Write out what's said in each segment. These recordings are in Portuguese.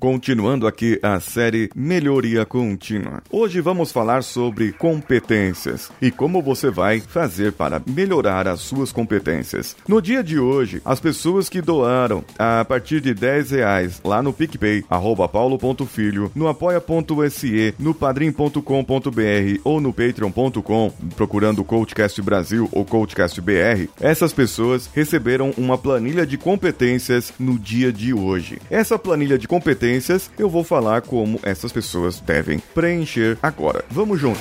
continuando aqui a série Melhoria Contínua. Hoje vamos falar sobre competências e como você vai fazer para melhorar as suas competências. No dia de hoje, as pessoas que doaram a partir de 10 reais lá no PicPay, arroba paulo.filho, no apoia.se, no padrim.com.br ou no patreon.com, procurando Coachcast Brasil ou Coachcast BR, essas pessoas receberam uma planilha de competências no dia de hoje. Essa planilha de competências eu vou falar como essas pessoas devem preencher agora. Vamos junto.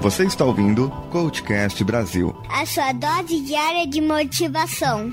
Você está ouvindo Coachcast Brasil. A sua dose diária de motivação.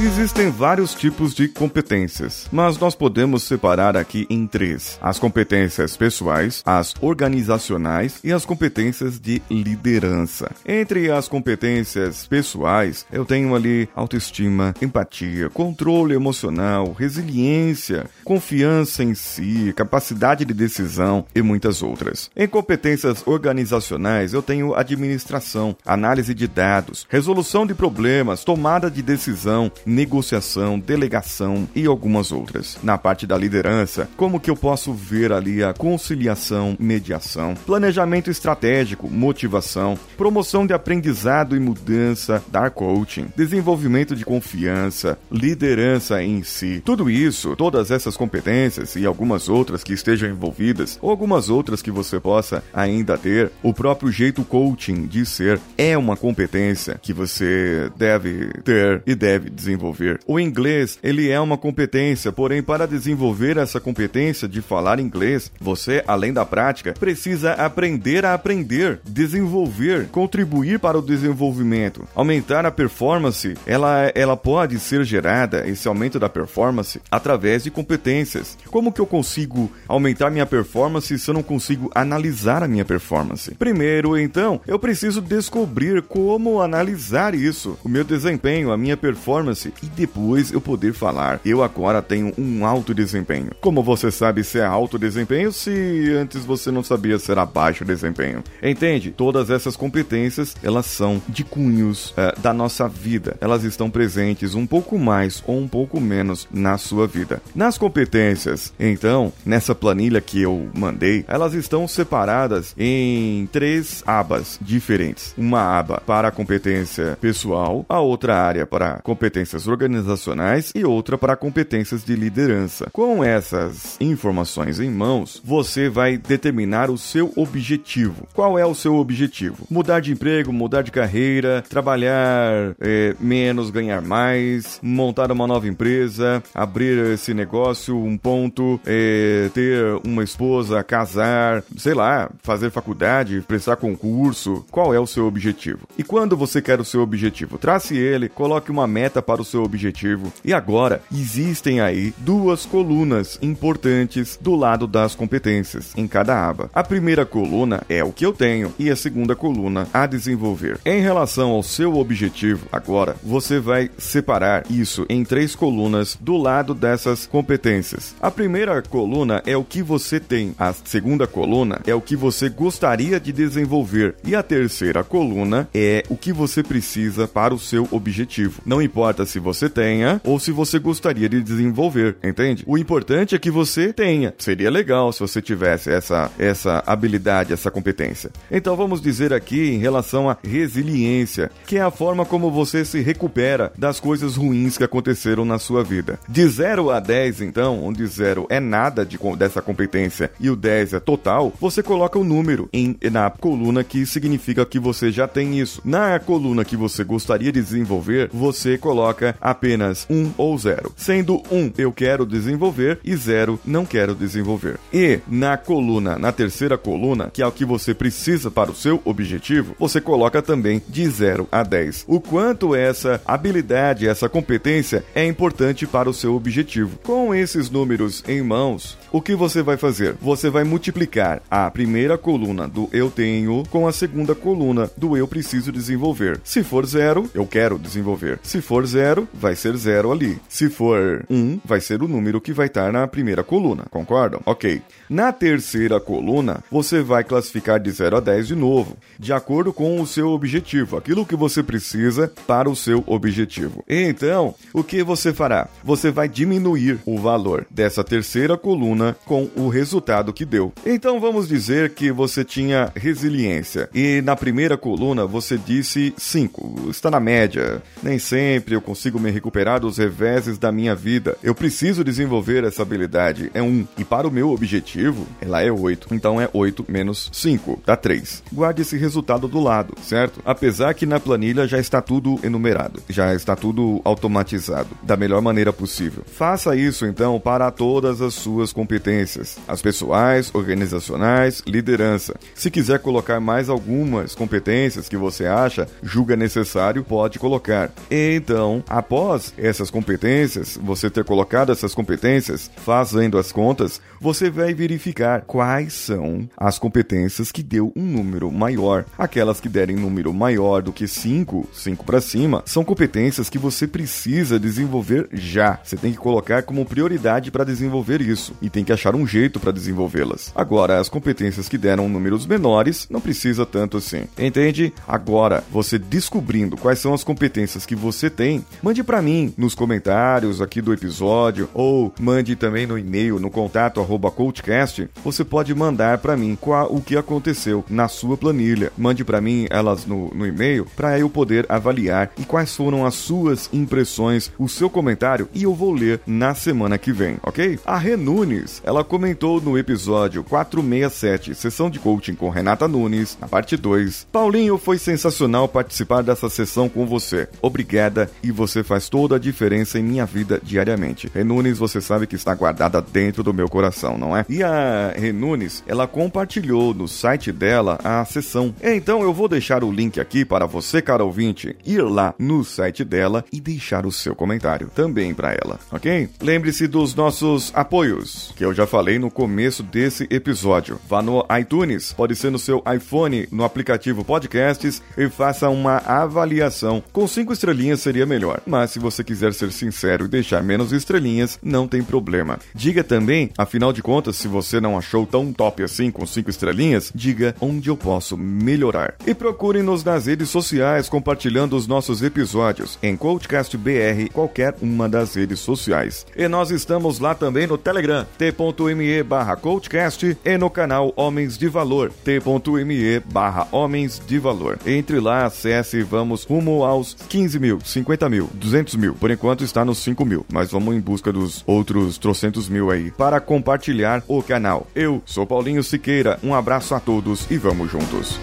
Existem vários tipos de competências, mas nós podemos separar aqui em três: as competências pessoais, as organizacionais e as competências de liderança. Entre as competências pessoais, eu tenho ali autoestima, empatia, controle emocional, resiliência, confiança em si, capacidade de decisão e muitas outras. Em competências organizacionais, eu tenho administração, análise de dados, resolução de problemas, tomada de decisão, negociação, delegação e algumas outras. Na parte da liderança, como que eu posso ver ali a conciliação, mediação, planejamento estratégico, motivação, promoção de aprendizado e mudança, dar coaching, desenvolvimento de confiança, liderança em si. Tudo isso, todas essas competências e algumas outras que estejam envolvidas, ou algumas outras que você possa ainda ter, o próprio jeito coaching de ser é uma competência que você deve ter e deve desenvolver desenvolver. O inglês, ele é uma competência, porém para desenvolver essa competência de falar inglês, você, além da prática, precisa aprender a aprender, desenvolver, contribuir para o desenvolvimento, aumentar a performance. Ela ela pode ser gerada esse aumento da performance através de competências. Como que eu consigo aumentar minha performance se eu não consigo analisar a minha performance? Primeiro, então, eu preciso descobrir como analisar isso, o meu desempenho, a minha performance e depois eu poder falar, eu agora tenho um alto desempenho. Como você sabe se é alto desempenho se antes você não sabia se era baixo desempenho? Entende? Todas essas competências, elas são de cunhos uh, da nossa vida. Elas estão presentes um pouco mais ou um pouco menos na sua vida. Nas competências, então, nessa planilha que eu mandei, elas estão separadas em três abas diferentes. Uma aba para a competência pessoal, a outra área para competências competências organizacionais e outra para competências de liderança. Com essas informações em mãos, você vai determinar o seu objetivo. Qual é o seu objetivo? Mudar de emprego, mudar de carreira, trabalhar é, menos, ganhar mais, montar uma nova empresa, abrir esse negócio, um ponto, é, ter uma esposa, casar, sei lá, fazer faculdade, prestar concurso. Qual é o seu objetivo? E quando você quer o seu objetivo? Trace ele, coloque uma meta para o seu objetivo. E agora, existem aí duas colunas importantes do lado das competências em cada aba. A primeira coluna é o que eu tenho e a segunda coluna a desenvolver. Em relação ao seu objetivo, agora você vai separar isso em três colunas do lado dessas competências. A primeira coluna é o que você tem, a segunda coluna é o que você gostaria de desenvolver e a terceira coluna é o que você precisa para o seu objetivo. Não importa se você tenha ou se você gostaria de desenvolver, entende? O importante é que você tenha. Seria legal se você tivesse essa, essa habilidade, essa competência. Então vamos dizer aqui em relação à resiliência, que é a forma como você se recupera das coisas ruins que aconteceram na sua vida. De 0 a 10, então, onde 0 é nada de, dessa competência e o 10 é total, você coloca o número em, na coluna que significa que você já tem isso. Na coluna que você gostaria de desenvolver, você coloca apenas um ou zero, sendo um eu quero desenvolver e zero não quero desenvolver. E na coluna, na terceira coluna, que é o que você precisa para o seu objetivo, você coloca também de 0 a 10. O quanto essa habilidade, essa competência é importante para o seu objetivo. Com esses números em mãos, o que você vai fazer? Você vai multiplicar a primeira coluna do eu tenho com a segunda coluna do eu preciso desenvolver. Se for zero, eu quero desenvolver. Se for zero, zero, vai ser zero ali. Se for um, vai ser o número que vai estar na primeira coluna, concordam? Ok. Na terceira coluna, você vai classificar de 0 a 10 de novo, de acordo com o seu objetivo, aquilo que você precisa para o seu objetivo. Então, o que você fará? Você vai diminuir o valor dessa terceira coluna com o resultado que deu. Então, vamos dizer que você tinha resiliência e na primeira coluna você disse 5, está na média. Nem sempre eu consigo me recuperar dos reveses da minha vida. Eu preciso desenvolver essa habilidade. É um. E para o meu objetivo, ela é 8. Então é 8 menos 5, dá 3. Guarde esse resultado do lado, certo? Apesar que na planilha já está tudo enumerado, já está tudo automatizado, da melhor maneira possível. Faça isso então para todas as suas competências, as pessoais, organizacionais, liderança. Se quiser colocar mais algumas competências que você acha, julga necessário, pode colocar. Então, após essas competências, você ter colocado essas competências, fazendo as contas, você vai verificar quais são as competências que deu um número maior. Aquelas que derem número maior do que 5, 5 para cima, são competências que você precisa desenvolver já. Você tem que colocar como prioridade para desenvolver isso e tem que achar um jeito para desenvolvê-las. Agora, as competências que deram números menores, não precisa tanto assim. Entende? Agora, você descobrindo quais são as competências que você tem, mande para mim nos comentários aqui do episódio ou mande também no e-mail no contato coachcast. Você pode mandar para mim qual o que aconteceu na sua planilha. Mande para mim elas no, no e-mail para eu poder avaliar e quais foram as suas impressões, o seu comentário e eu vou ler na semana que vem, ok? A Renunes, ela comentou no episódio 467, sessão de coaching com Renata Nunes, na parte 2. Paulinho, foi sensacional participar dessa sessão com você. Obrigada e você faz toda a diferença em minha vida diariamente. Renunes, você sabe que está guardada dentro do meu coração, não é? E a Renunes, ela compartilhou no site dela a sessão. Então eu vou deixar o link aqui para você, cara ouvinte, ir lá no site dela e deixar o seu comentário também para ela, ok? Lembre-se dos nossos apoios, que eu já falei no começo desse episódio. Vá no iTunes, pode ser no seu iPhone, no aplicativo Podcasts e faça uma avaliação. Com cinco estrelinhas seria melhor, mas se você quiser ser sincero e deixar menos estrelinhas, não tem problema. Diga também, afinal de contas, se você não achou tão top assim com cinco estrelinhas, diga onde eu posso melhorar. E procure-nos nas redes sociais compartilhando os nossos episódios em Coachcast BR, qualquer uma das redes sociais. E nós estamos lá também no Telegram, t.me barra Coachcast e no canal Homens de Valor, t.me barra Homens de Valor. Entre lá, acesse e vamos rumo aos 15 mil, 50 mil, 200 mil. Por enquanto está nos 5 mil, mas vamos em busca dos outros trocentos mil aí para compartilhar o canal. Eu sou Paulinho Siqueira, um abraço a todos e vamos juntos.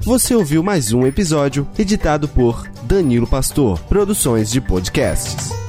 Você ouviu mais um episódio editado por Danilo Pastor, Produções de Podcasts.